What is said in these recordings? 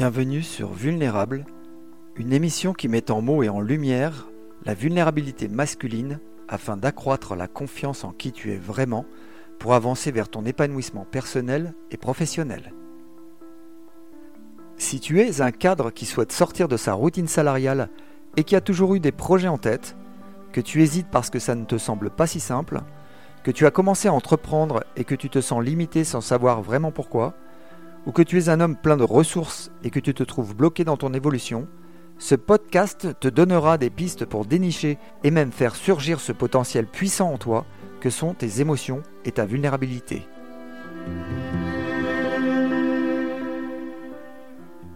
Bienvenue sur Vulnérable, une émission qui met en mots et en lumière la vulnérabilité masculine afin d'accroître la confiance en qui tu es vraiment pour avancer vers ton épanouissement personnel et professionnel. Si tu es un cadre qui souhaite sortir de sa routine salariale et qui a toujours eu des projets en tête, que tu hésites parce que ça ne te semble pas si simple, que tu as commencé à entreprendre et que tu te sens limité sans savoir vraiment pourquoi, ou que tu es un homme plein de ressources et que tu te trouves bloqué dans ton évolution, ce podcast te donnera des pistes pour dénicher et même faire surgir ce potentiel puissant en toi que sont tes émotions et ta vulnérabilité.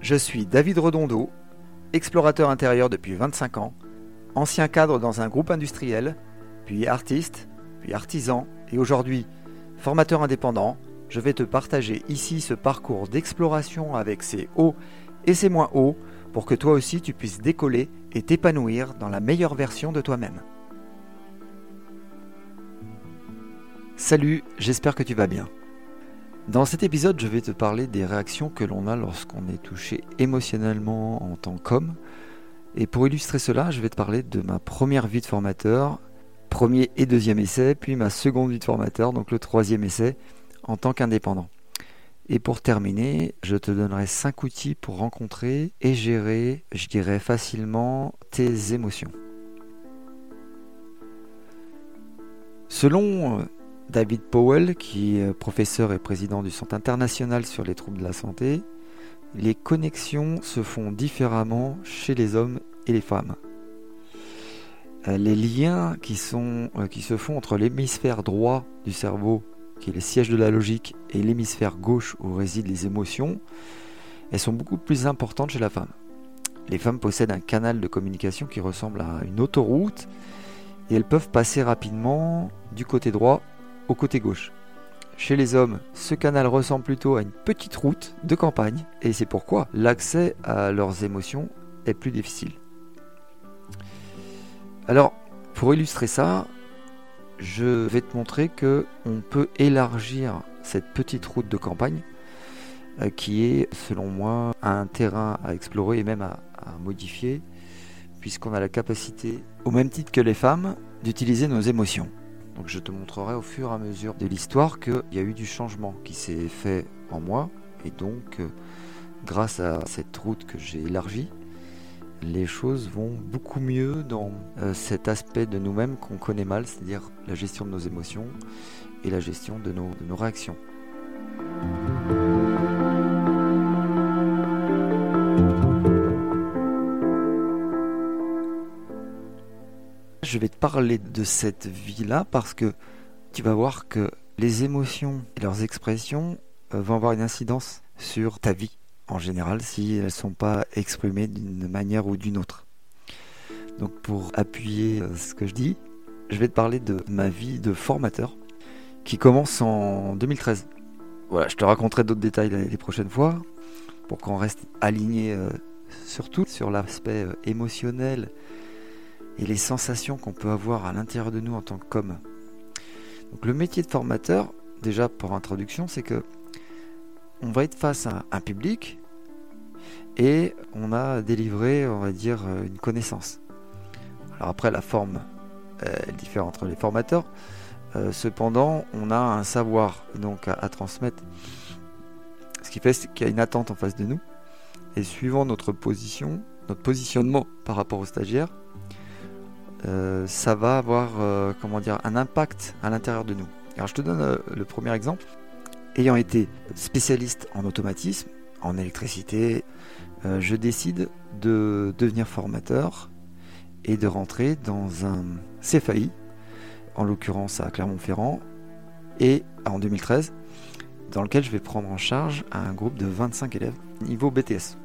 Je suis David Redondo, explorateur intérieur depuis 25 ans, ancien cadre dans un groupe industriel, puis artiste, puis artisan et aujourd'hui formateur indépendant. Je vais te partager ici ce parcours d'exploration avec ses hauts et ses moins hauts pour que toi aussi tu puisses décoller et t'épanouir dans la meilleure version de toi-même. Salut, j'espère que tu vas bien. Dans cet épisode, je vais te parler des réactions que l'on a lorsqu'on est touché émotionnellement en tant qu'homme. Et pour illustrer cela, je vais te parler de ma première vie de formateur, premier et deuxième essai, puis ma seconde vie de formateur, donc le troisième essai, en tant qu'indépendant. Et pour terminer, je te donnerai cinq outils pour rencontrer et gérer, je dirais facilement, tes émotions. Selon euh, David Powell, qui est professeur et président du Centre international sur les troubles de la santé, les connexions se font différemment chez les hommes et les femmes. Euh, les liens qui, euh, qui se font entre l'hémisphère droit du cerveau, qui est le siège de la logique, et l'hémisphère gauche où résident les émotions, elles sont beaucoup plus importantes chez la femme. Les femmes possèdent un canal de communication qui ressemble à une autoroute et elles peuvent passer rapidement du côté droit au côté gauche. Chez les hommes, ce canal ressemble plutôt à une petite route de campagne et c'est pourquoi l'accès à leurs émotions est plus difficile. Alors, pour illustrer ça, je vais te montrer que on peut élargir cette petite route de campagne euh, qui est, selon moi, un terrain à explorer et même à, modifier, puisqu'on a la capacité, au même titre que les femmes, d'utiliser nos émotions. Donc je te montrerai au fur et à mesure de l'histoire qu'il y a eu du changement qui s'est fait en moi. Et donc, euh, grâce à cette route que j'ai élargie, les choses vont beaucoup mieux dans euh, cet aspect de nous-mêmes qu'on connaît mal, c'est-à-dire la gestion de nos émotions et la gestion de nos, réactions. Je vais te parler de cette vie-là parce que tu vas voir que les émotions et leurs expressions euh, vont avoir une incidence sur ta vie en général si elles ne sont pas exprimées d'une manière ou d'une autre. Donc pour appuyer euh, ce que je dis, je vais te parler de ma vie de formateur qui commence en 2013. Voilà, je te raconterai d'autres détails les prochaines fois pour qu'on reste aligné euh, surtout sur l'aspect émotionnel et les sensations qu'on peut avoir à l'intérieur de nous en tant qu'homme. Donc le métier de formateur, déjà pour introduction, c'est que on va être face à un public et on a délivré, on va dire, une connaissance. Alors après, la forme elle diffère entre les formateurs. Euh, cependant, on a un savoir donc à, transmettre. Ce qui fait qu'il y a une attente en face de nous. Et suivant notre position, notre positionnement par rapport aux stagiaires, euh, ça va avoir euh, un impact à l'intérieur de nous. Alors je te donne euh, le premier exemple. Ayant été spécialiste en automatisme, en électricité, je décide de devenir formateur et de rentrer dans un CFAI, en l'occurrence à Clermont-Ferrand, et en 2013, dans lequel je vais prendre en charge un groupe de 25 élèves niveau BTS.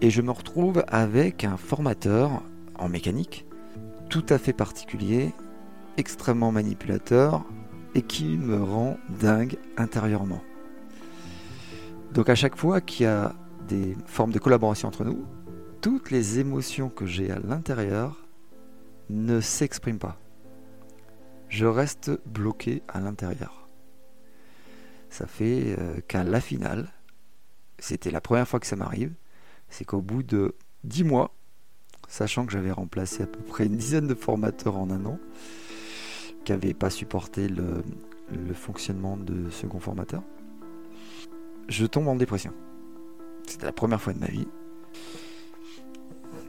Et je me retrouve avec un formateur en mécanique tout à fait particulier, extrêmement manipulateur et qui me rend dingue intérieurement. Donc à chaque fois qu'il y a des formes de collaboration entre nous, toutes les émotions que j'ai à l'intérieur ne s'expriment pas. Je reste bloqué à l'intérieur. Ça fait euh, qu'à la finale, c'était la première fois que ça m'arrive, c'est qu'au bout de 10 mois, sachant que j'avais remplacé à peu près une dizaine de formateurs en un an, qui pas supporté le, fonctionnement de second formateur, je tombe en dépression. C'était la première fois de ma vie.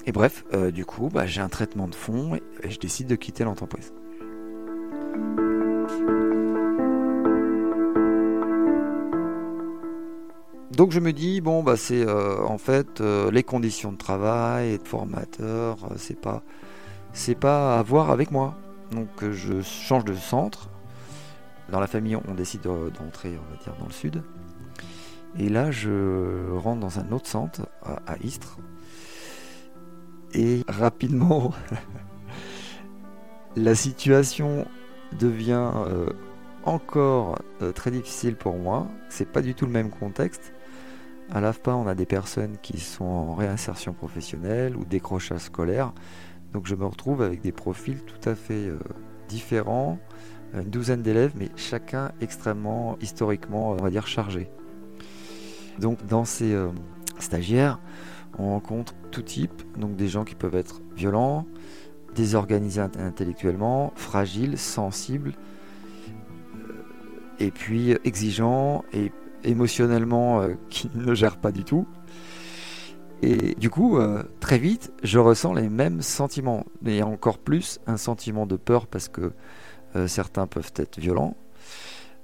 Et bref, euh, du coup, bah, j'ai un traitement de fond et je décide de quitter l'entreprise. Donc je me dis bon bah c'est euh, en fait euh, les conditions de travail et de formateur, c'est pas c'est pas à voir avec moi. Donc je change de centre. Dans la famille, on décide d'entrer, on va dire, dans le sud. Et là, je rentre dans un autre centre à, Istres. Et rapidement, la situation devient encore très difficile pour moi. C'est pas du tout le même contexte. À l'AFPA, on a des personnes qui sont en réinsertion professionnelle ou décrochage scolaire. Donc je me retrouve avec des profils tout à fait euh, différents, une douzaine d'élèves, mais chacun extrêmement historiquement, on va chargé. Donc dans ces euh, stagiaires, on rencontre tout type, donc des gens qui peuvent être violents, désorganisés intellectuellement, fragiles, sensibles, euh, et puis exigeants et émotionnellement qui ne gère pas du tout. Et du coup, euh, très vite, je ressens les mêmes sentiments, mais encore plus un sentiment de peur parce que euh, certains peuvent être violents.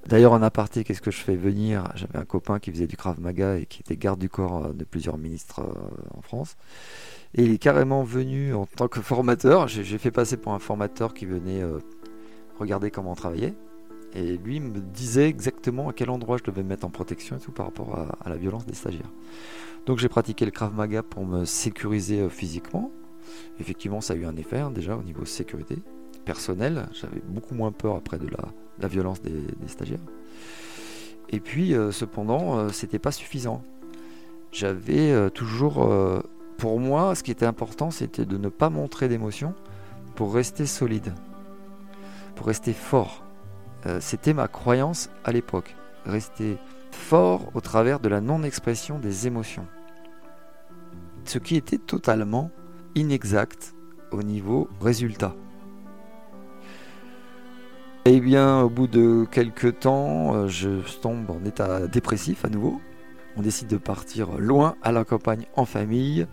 D'ailleurs, en aparté, qu'est-ce que je fais venir? J'avais un copain qui faisait du Krav Maga et qui était garde du corps de plusieurs ministres en France. Et il est carrément venu en tant que formateur. J'ai fait passer pour un formateur qui venait regarder comment on travaillait. Et lui me disait exactement à quel endroit je devais me mettre en protection et tout par rapport à, la violence des stagiaires. Donc j'ai pratiqué le Krav Maga pour me sécuriser euh, physiquement. Effectivement, ça a eu un effet hein, déjà au niveau sécurité personnelle. J'avais beaucoup moins peur après de la, violence des, stagiaires. Et puis, euh, cependant, euh, c'était pas suffisant. J'avais toujours, pour moi, ce qui était important, c'était de ne pas montrer d'émotion pour rester solide, pour rester fort. Euh, c'était ma croyance à l'époque. Rester fort au travers de la non-expression des émotions. Ce qui était totalement inexact au niveau résultat. Eh bien, au bout de quelques temps, euh, je tombe en état dépressif à nouveau. On décide de partir loin à la campagne en famille,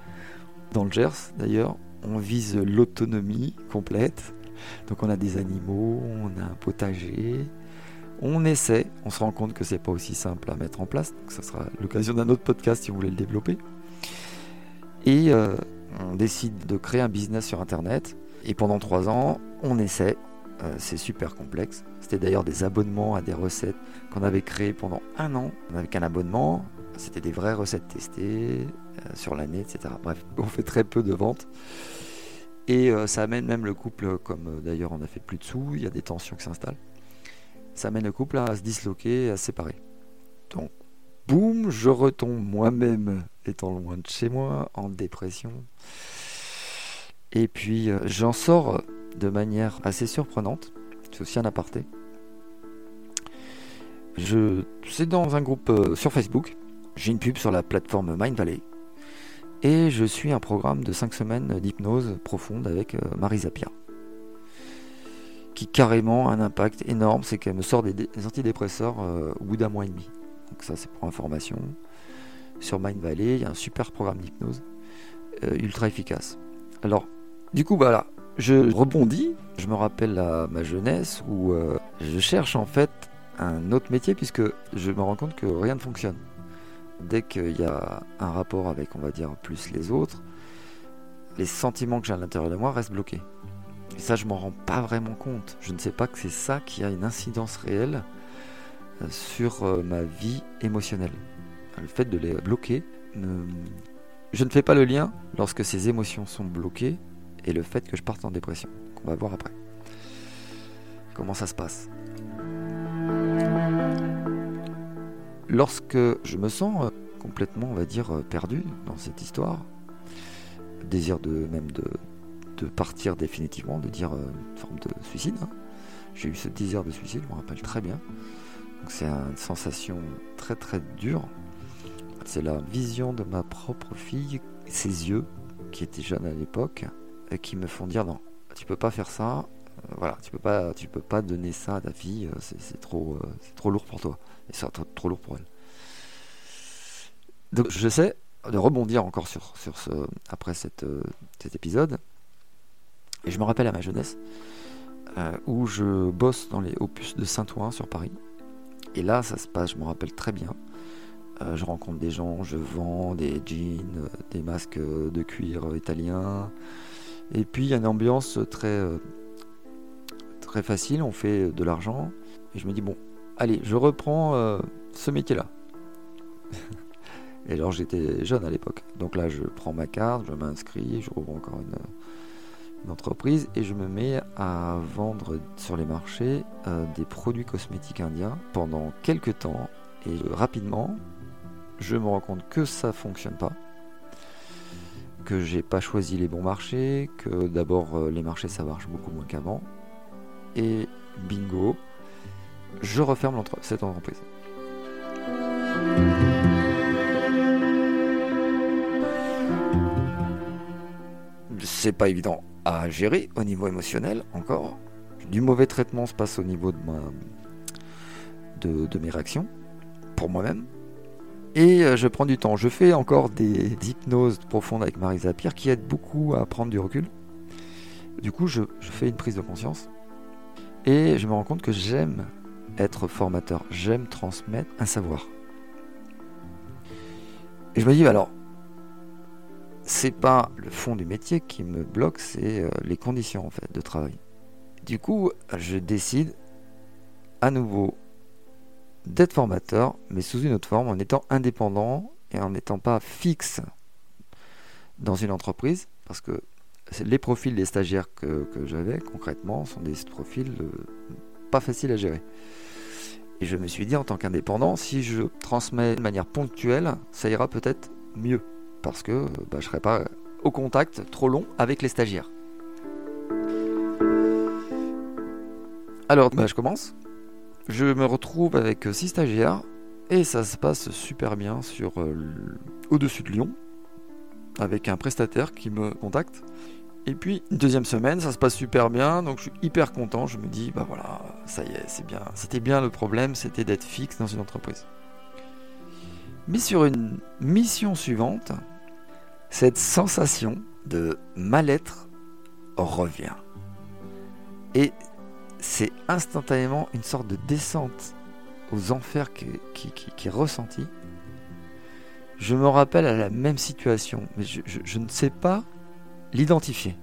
dans le Gers d'ailleurs. On vise l'autonomie complète. Donc on a des animaux, on a un potager. On essaie, on se rend compte que c'est pas aussi simple à mettre en place. Donc ça sera l'occasion d'un autre podcast si vous voulez le développer. Et euh, on décide de créer un business sur Internet. Et pendant trois ans, on essaie. Euh, c'est super complexe. C'était d'ailleurs des abonnements à des recettes qu'on avait créées pendant un an. Avec un abonnement, c'était des vraies recettes testées euh, sur l'année, etc. Bref, on fait très peu de ventes. Et euh, ça amène même le couple, comme euh, d'ailleurs on a fait plus de sous, il y a des tensions qui s'installent. Ça amène le couple à se disloquer, à se séparer. Donc, boum, je retombe moi-même, étant loin de chez moi, en dépression. Et puis, euh, j'en sors de manière assez surprenante. C'est aussi un aparté. Je, c'est dans un groupe sur Facebook. J'ai une pub sur la plateforme Mind Valley et je suis un programme de 5 semaines d'hypnose profonde avec euh, Marisa Pia. Qui carrément a un impact énorme, c'est qu'elle me sort des, antidépresseurs euh, au bout d'un mois et demi. Donc ça c'est pour information. Sur Mind Valley, il y a un super programme d'hypnose euh, ultra efficace. Alors, du coup, voilà, je rebondis, je me rappelle à ma jeunesse où je cherche en fait un autre métier puisque je me rends compte que rien ne fonctionne dès qu'il y a un rapport avec, on va dire, plus les autres, les sentiments que j'ai à l'intérieur de moi restent bloqués. Et ça, je m'en rends pas vraiment compte. Je ne sais pas que c'est ça qui a une incidence réelle euh, sur euh, ma vie émotionnelle. Le fait de les bloquer, je ne fais pas le lien lorsque ces émotions sont bloquées et le fait que je parte en dépression. Qu'on va voir après. Comment ça se passe? Lorsque je me sens euh, complètement, on va dire, euh, perdu dans cette histoire, désir de même de, partir définitivement, de dire euh, une forme de suicide. Hein. J'ai eu ce désir de suicide, je me rappelle très bien. c'est une sensation très très dure. C'est la vision de ma propre fille ces yeux, qui étaient jeunes à l'époque, et qui me font dire non, tu peux pas faire ça. voilà, tu peux pas, tu peux pas donner ça à ta fille. C'est trop, c'est trop lourd pour toi. Et c'est trop, trop lourd pour elle. Donc j'essaie de rebondir encore sur, sur ce, après euh, cet épisode. Et je me rappelle à ma jeunesse euh, où je bosse dans les opus de Saint-Ouen sur Paris. Et là, ça se passe, je me rappelle très bien. Euh, je rencontre des gens, je vends des jeans, des masques de cuir italiens. Et puis il y a une ambiance très, très facile, on fait de l'argent. Et je me dis, bon, allez, je reprends euh, ce métier-là. Et alors j'étais jeune à l'époque. Donc là, je prends ma carte, je m'inscris, je rouvre encore une, entreprise et je me mets à vendre sur les marchés euh, des produits cosmétiques indiens pendant quelques temps. Et euh, rapidement, je me rends compte que ça fonctionne pas, que j'ai pas choisi les bons marchés, que d'abord les marchés ça marche beaucoup moins qu'avant. Et bingo, je referme cette entreprise. C'est pas évident à gérer au niveau émotionnel encore. Du mauvais traitement se passe au niveau de, mes réactions, pour moi-même. Et euh, je prends du temps. Je fais encore des hypnoses profondes avec Marisa Pierre qui aident beaucoup à prendre du recul. Du coup, je fais une prise de conscience. Et je me rends compte que j'aime être formateur. J'aime transmettre un savoir. Et je me dis, alors, c'est pas le fond du métier qui me bloque, c'est euh, les conditions en fait de travail. Du coup, je décide à nouveau d'être formateur, mais sous une autre forme, en étant indépendant et en n'étant pas fixe dans une entreprise, parce que les profils des stagiaires que, que j'avais concrètement sont des profils euh, pas faciles à gérer. Et je me suis dit en tant qu'indépendant, si je transmets de manière ponctuelle, ça ira peut-être mieux, parce que bah, je serai pas au contact trop long avec les stagiaires. Alors, bah, je commence. Je me retrouve avec 6 stagiaires et ça se passe super bien sur euh, au-dessus de Lyon avec un prestataire qui me contacte. Et puis une deuxième semaine, ça se passe super bien, donc je suis hyper content. Je me dis bah voilà, ça y est, c'est bien. C'était bien le problème, c'était d'être fixe dans une entreprise. Mais sur une mission suivante, cette sensation de mal-être revient. Et c'est instantanément une sorte de descente aux enfers qui, est ressentie. Je me rappelle à la même situation, mais je ne sais pas l'identifier.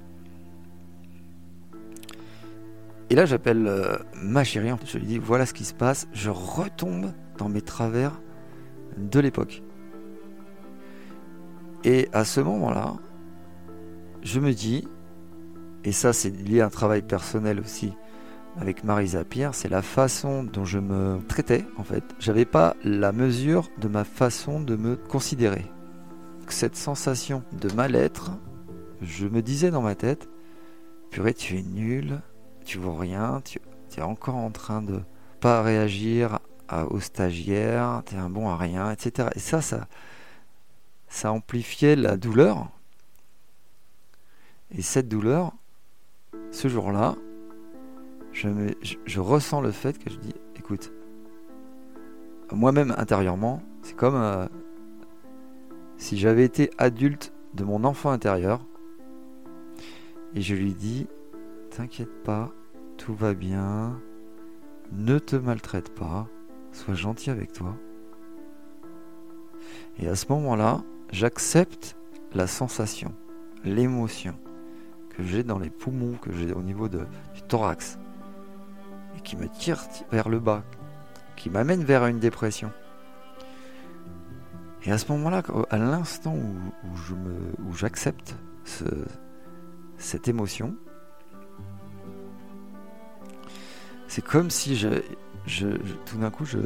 Et là, j'appelle euh, ma chérie, je lui dis voilà ce qui se passe, je retombe dans mes travers de l'époque. Et à ce moment-là, je me dis, et ça c'est lié à un travail personnel aussi, avec Marisa Pierre, c'est la façon dont je me traitais en fait. J'avais pas la mesure de ma façon de me considérer. Cette sensation de mal-être, je me disais dans ma tête, purée, tu es nul, tu vaux rien, tu, es encore en train de pas réagir à- aux stagiaires, tu es un bon à rien, etc. Et ça, ça, ça amplifiait la douleur. Et cette douleur, ce jour-là, je ressens le fait que je dis, écoute, moi-même intérieurement, c'est comme euh, si j'avais été adulte de mon enfant intérieur et je lui dis, t'inquiète pas, tout va bien, ne te maltraite pas, sois gentil avec toi. Et à ce moment-là, j'accepte la sensation, l'émotion que j'ai dans les poumons, que j'ai au niveau de, du thorax, et qui me tire ti- vers le bas, qui m'amène vers une dépression. Et à ce moment-là, à l'instant où, où j'accepte ce- cette émotion, c'est comme si je, tout d'un coup, je,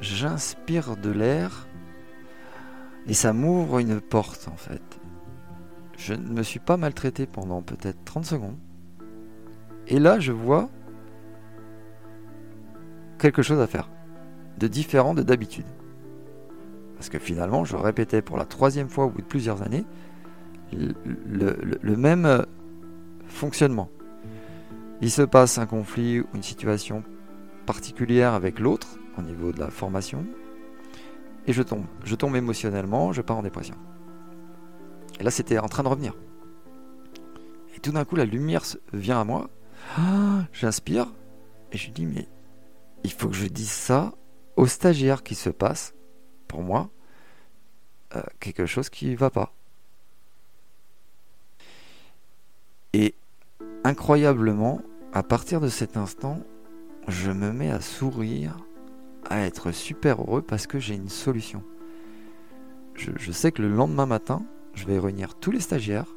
j'inspire de l'air et ça m'ouvre une porte en fait. Je ne me suis pas maltraité pendant peut-être 30 secondes. Et là, je vois quelque chose à faire de différent de d'habitude. Parce que finalement, je répétais pour la troisième fois au bout de plusieurs années le, même euh, fonctionnement. Il se passe un conflit ou une situation particulière avec l'autre au niveau de la formation, et je tombe. Je tombe émotionnellement, je pars en dépression. Et là, c'était en train de revenir. Et tout d'un coup, la lumière vient à moi. Ah, j'inspire, et je dis, mais il faut que je dise ça aux stagiaires qui se passe, pour moi, euh, quelque chose qui ne va pas. Et incroyablement, à partir de cet instant, je me mets à sourire, à être super heureux parce que j'ai une solution. Je, sais que le lendemain matin, je vais réunir tous les stagiaires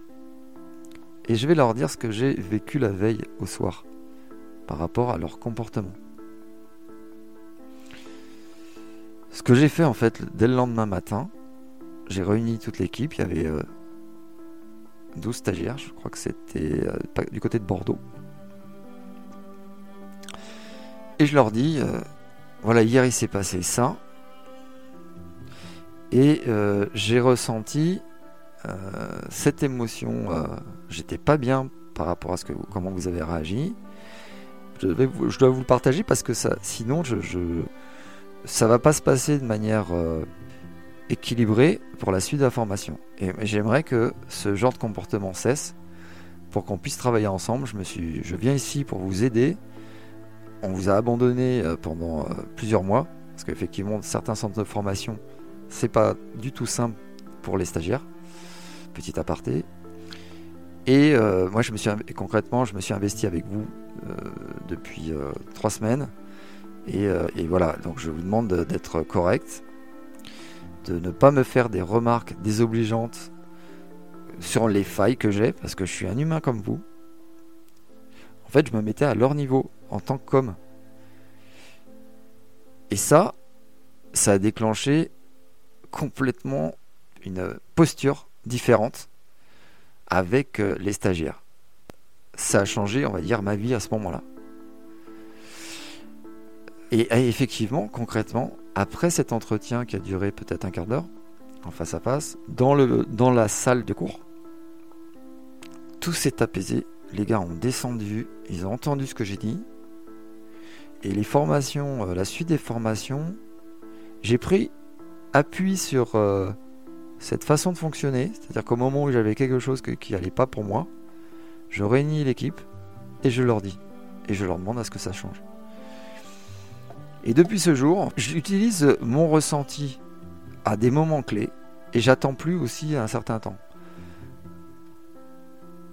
et je vais leur dire ce que j'ai vécu la veille au soir par rapport à leur comportement. Ce que j'ai fait en fait dès le lendemain matin, j'ai réuni toute l'équipe, il y avait 12 euh, stagiaires, je crois que c'était euh, du côté de Bordeaux. Et je leur dis, euh, voilà, hier il s'est passé ça. Et euh, j'ai ressenti cette émotion. J'étais pas bien par rapport à ce que comment vous avez réagi. Je, dois vous le partager parce que ça, sinon, je, je, ça va pas se passer de manière équilibrée pour la suite de la formation. Et j'aimerais que ce genre de comportement cesse pour qu'on puisse travailler ensemble. Je me suis, je viens ici pour vous aider on vous a abandonné euh, pendant euh, plusieurs mois, parce qu'effectivement, certains centres de formation, c'est pas du tout simple pour les stagiaires. Petit aparté. Et euh, moi, je me suis concrètement, je me suis investi avec vous depuis trois semaines. Et, voilà, donc je vous demande d'être correct, de ne pas me faire des remarques désobligeantes sur les failles que j'ai, parce que je suis un humain comme vous. En fait, je me mettais à leur niveau en tant qu'homme. Et ça, ça a déclenché complètement une posture différente avec euh, les stagiaires. Ça a changé, on va dire, ma vie à ce moment-là. Et, effectivement, concrètement, après cet entretien qui a duré peut-être un quart d'heure, en face à face, dans, la salle de cours, tout s'est apaisé. Les gars ont descendu, ils ont entendu ce que j'ai dit, et les formations, euh, la suite des formations, j'ai pris appui sur euh, cette façon de fonctionner. C'est-à-dire qu'au moment où j'avais quelque chose qui n'allait pas pour moi, je réunis l'équipe et je leur dis. Et je leur demande à ce que ça change. Et depuis ce jour, j'utilise mon ressenti à des moments clés et j'attends plus aussi un certain temps.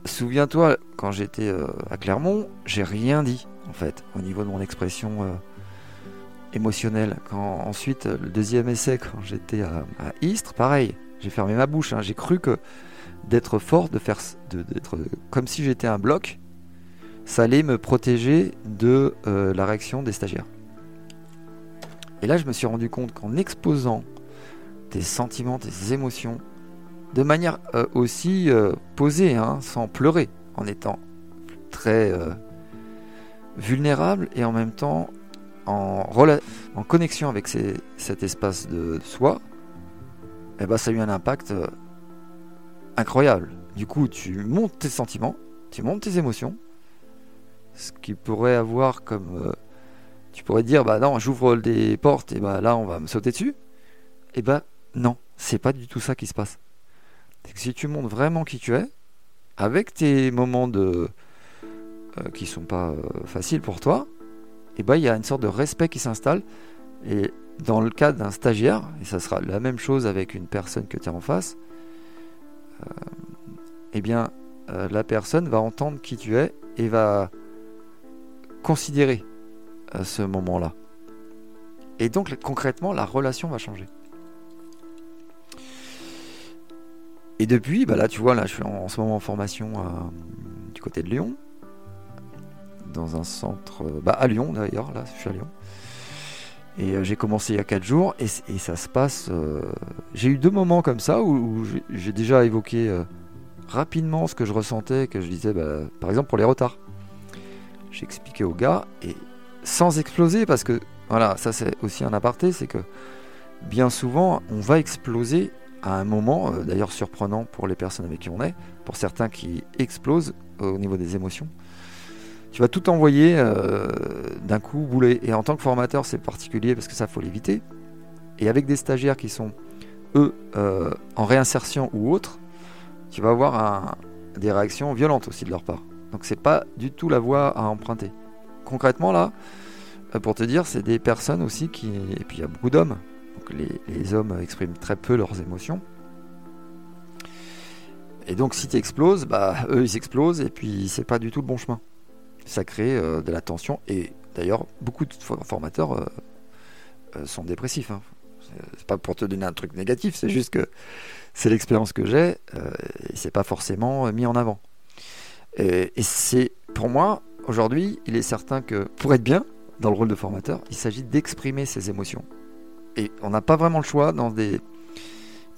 Souviens-toi, quand j'étais euh, à Clermont, j'ai rien dit en fait, au niveau de mon expression euh, émotionnelle. Quand ensuite, le deuxième essai, quand j'étais à, Istres, pareil, j'ai fermé ma bouche. Hein. j'ai cru que d'être fort, de faire, d'être comme si j'étais un bloc, ça allait me protéger de euh, la réaction des stagiaires. Et là, je me suis rendu compte qu'en exposant des sentiments, des émotions, de manière euh, aussi posée, hein, sans pleurer, en étant très vulnérable et en même temps en, connexion avec cet espace de soi, eh ben, ça a eu un impact euh, incroyable. Du coup, tu montes tes sentiments, tu montes tes émotions, ce qui pourrait avoir comme... Euh, tu pourrais dire, bah non, j'ouvre des portes et bah là, on va me sauter dessus. Et eh bah non, c'est pas du tout ça qui se passe. Si tu montres vraiment qui tu es, avec tes moments de, euh, qui sont pas euh, faciles pour toi, et eh ben il y a une sorte de respect qui s'installe. Et dans le cas d'un stagiaire, et ça sera la même chose avec une personne que tu as en face, euh, eh bien la personne va entendre qui tu es et va considérer ce moment-là. Et donc concrètement, la relation va changer. Et depuis, bah là tu vois, là je suis en, ce moment en formation du côté de Lyon dans un centre, euh, bah, à Lyon d'ailleurs, là je suis à Lyon. Et euh, j'ai commencé il y a 4 jours et, ça se passe. Euh, j'ai eu deux moments comme ça où, j'ai déjà évoqué rapidement ce que je ressentais, que je disais, bah, par exemple pour les retards. J'ai expliqué aux gars et sans exploser parce que voilà, ça c'est aussi un aparté, c'est que bien souvent, on va exploser à un moment, euh, d'ailleurs surprenant pour les personnes avec qui on est, pour certains qui explosent au niveau des émotions. Tu vas tout envoyer euh, d'un coup bouler. Et en tant que formateur, c'est particulier parce que ça, faut l'éviter. Et avec des stagiaires qui sont, eux, euh, en réinsertion ou autre, tu vas avoir des réactions violentes aussi de leur part. Donc c'est pas du tout la voie à emprunter. Concrètement là, pour te dire, c'est des personnes aussi qui... Et puis il y a beaucoup d'hommes donc les, hommes expriment très peu leurs émotions. Et donc si tu exploses, bah, eux ils explosent et puis c'est pas du tout le bon chemin. Ça crée euh, de la tension et d'ailleurs beaucoup de formateurs euh, euh, sont dépressifs. Hein. C'est pas pour te donner un truc négatif, c'est juste que c'est l'expérience que j'ai et c'est pas forcément mis en avant. Et c'est pour moi aujourd'hui, il est certain que pour être bien dans le rôle de formateur, il s'agit d'exprimer ses émotions et on n'a pas vraiment le choix dans des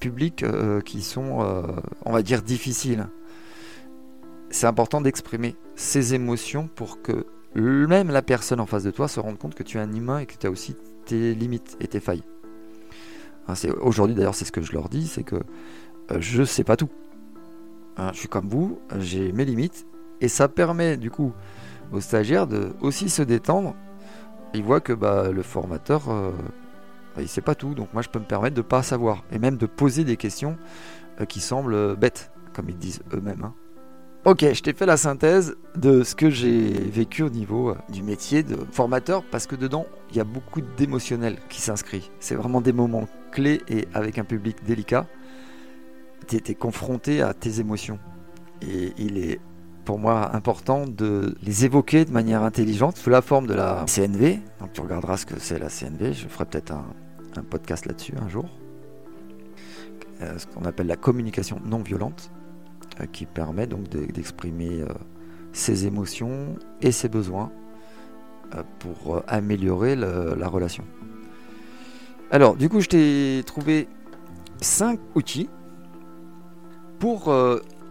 publics euh, qui sont, euh, on va dire, difficiles. C'est important d'exprimer ses émotions pour que même la personne en face de toi se rende compte que tu es un humain et que tu as aussi tes limites et tes failles. Hein, aujourd'hui d'ailleurs c'est ce que je leur dis, c'est que je euh, je sais pas tout. Hein, je suis comme vous, j'ai mes limites et ça permet du coup stagiaires de aussi se détendre. Ils voient que bah, le formateur bah, il sait pas tout, donc moi je peux me permettre de pas savoir, et même de poser des questions euh, qui semblent euh, bêtes, comme ils disent eux-mêmes. Hein. Ok, je t'ai fait la synthèse de ce que j'ai vécu au niveau euh, du métier de formateur, parce que dedans, il y a beaucoup d'émotionnel qui s'inscrit. C'est vraiment des moments clés et avec un public délicat, tu confronté à tes émotions. Et il est pour moi important de les évoquer de manière intelligente sous la forme de la CNV. Donc tu regarderas ce que c'est la CNV. Je ferai peut-être un, podcast là-dessus un jour. Euh, ce qu'on appelle la communication non violente, euh, qui permet donc d'exprimer euh, ses émotions et ses besoins pour améliorer la relation. Alors, du coup, je t'ai trouvé cinq outils pour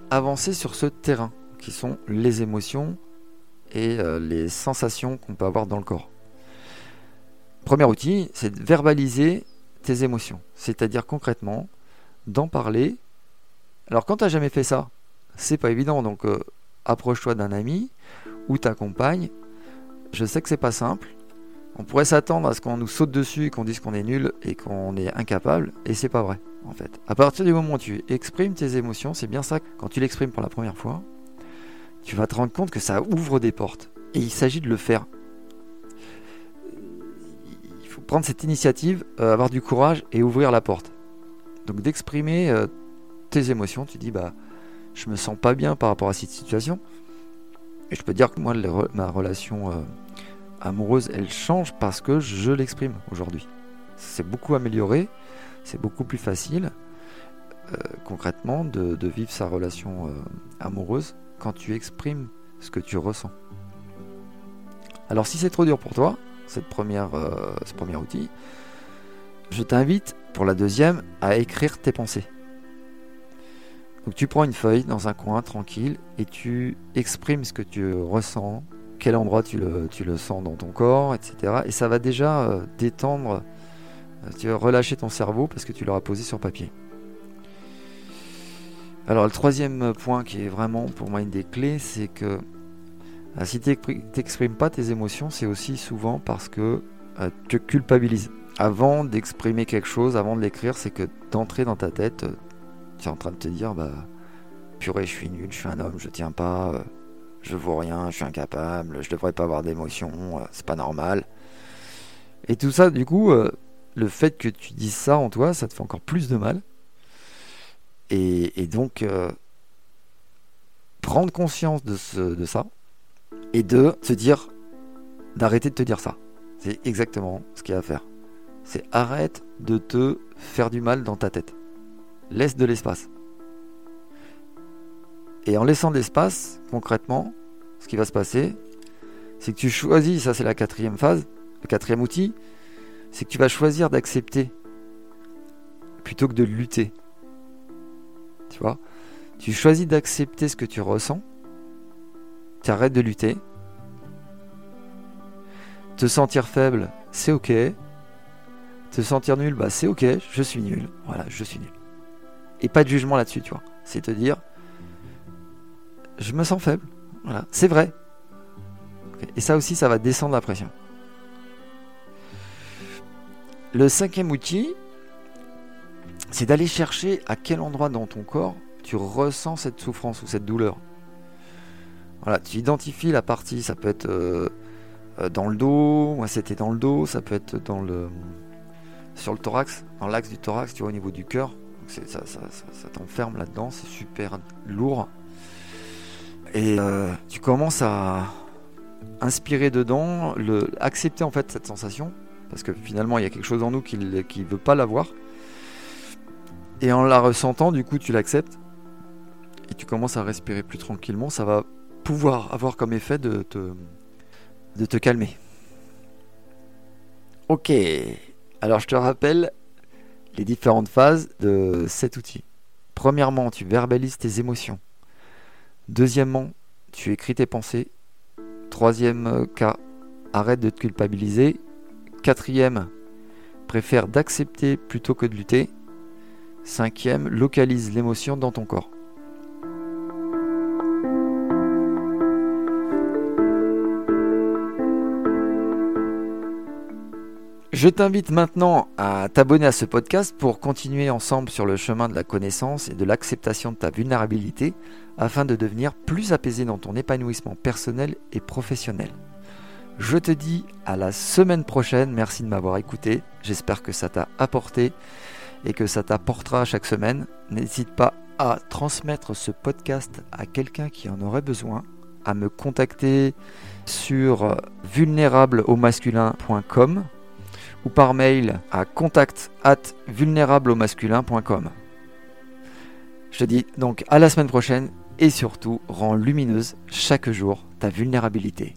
avancer sur ce terrain, qui sont les émotions et les sensations qu'on peut avoir dans le corps. Premier outil, c'est de verbaliser tes émotions. C'est-à-dire concrètement d'en parler. Alors quand tu n'as jamais fait ça, c'est pas évident. Donc euh, approche-toi d'un ami ou ta compagne. Je sais que c'est pas simple. On pourrait s'attendre à ce qu'on nous saute dessus et qu'on dise qu'on est nul et qu'on est incapable. Et c'est pas vrai, en fait. À partir du moment où tu exprimes tes émotions, c'est bien ça. Quand tu l'exprimes pour la première fois, tu vas te rendre compte que ça ouvre des portes. Et il s'agit de le faire prendre cette initiative, euh, avoir du courage et ouvrir la porte. Donc d'exprimer euh, tes émotions, tu dis bah je me sens pas bien par rapport à cette situation. Et je peux dire que moi ma relation euh, amoureuse elle change parce que je l'exprime aujourd'hui. C'est beaucoup amélioré, c'est beaucoup plus facile concrètement de, vivre sa relation amoureuse quand tu exprimes ce que tu ressens. Alors si c'est trop dur pour toi, euh, ce premier outil, je t'invite pour la deuxième à écrire tes pensées. Donc tu prends une feuille dans un coin tranquille et tu exprimes ce que tu ressens, quel endroit tu le, tu le sens dans ton corps, etc. Et ça va déjà euh, détendre, euh, tu vas relâcher ton cerveau parce que tu l'auras posé sur papier. Alors le troisième point qui est vraiment pour moi une des clés, c'est que euh, si tu n'exprimes pas tes émotions, c'est aussi souvent parce que euh, tu culpabilises. Avant d'exprimer quelque chose, avant de l'écrire, c'est que d'entrer dans ta tête, euh, tu es en train de te dire bah purée, je suis nul, je suis un homme, je tiens pas, je vaux rien, je suis incapable, je devrais pas avoir d'émotions, c'est pas normal. Et tout ça, du coup, le fait que tu dises ça en toi, ça te fait encore plus de mal. Et, donc, prendre conscience de, de ça, et de se dire d'arrêter de te dire ça. C'est exactement ce qu'il y a à faire. C'est arrête de te faire du mal dans ta tête. Laisse de l'espace. Et en laissant de l'espace, concrètement, ce qui va se passer, c'est que tu choisis, ça c'est la quatrième phase, le quatrième outil, c'est que tu vas choisir d'accepter plutôt que de lutter. Tu vois Tu choisis d'accepter ce que tu ressens tu arrêtes de lutter. Te sentir faible, c'est ok. Te sentir nul, bah c'est ok, je suis nul. Voilà, je suis nul. Et pas de jugement là-dessus, tu vois. C'est te dire, je me sens faible. Voilà, c'est vrai. Et ça aussi, ça va descendre la pression. Le cinquième outil, c'est d'aller chercher à quel endroit dans ton corps tu ressens cette souffrance ou cette douleur. Voilà, tu identifies la partie, ça peut être euh, euh, dans le dos, moi c'était dans le dos, ça peut être dans le sur le thorax, dans l'axe du thorax, tu vois, au niveau du cœur. Ça, t'enferme là-dedans, c'est super lourd. Et euh, tu commences à inspirer dedans, accepter en fait cette sensation, parce que finalement il y a quelque chose en nous qui ne veut pas l'avoir. Et en la ressentant, du coup, tu l'acceptes et tu commences à respirer plus tranquillement. Ça va pouvoir avoir comme effet de te, de te calmer. Ok, alors je te rappelle les différentes phases de cet outil. Premièrement, tu verbalises tes émotions. Deuxièmement, tu écris tes pensées. Troisième cas, arrête de te culpabiliser. Quatrième, préfère d'accepter plutôt que de lutter. Cinquième, localise l'émotion dans ton corps. Je t'invite maintenant à t'abonner à ce podcast pour continuer ensemble sur le chemin de la connaissance et de l'acceptation de ta vulnérabilité afin de devenir plus apaisé dans ton épanouissement personnel et professionnel. Je te dis à la semaine prochaine, merci de m'avoir écouté, j'espère que ça t'a apporté et que ça t'apportera chaque semaine. N'hésite pas à transmettre ce podcast à quelqu'un qui en aurait besoin, à me contacter sur vulnérableaumasculin.com ou par mail à contact at vulnérableaumasculin.com. Je te dis donc à la semaine prochaine et surtout rends lumineuse chaque jour ta vulnérabilité.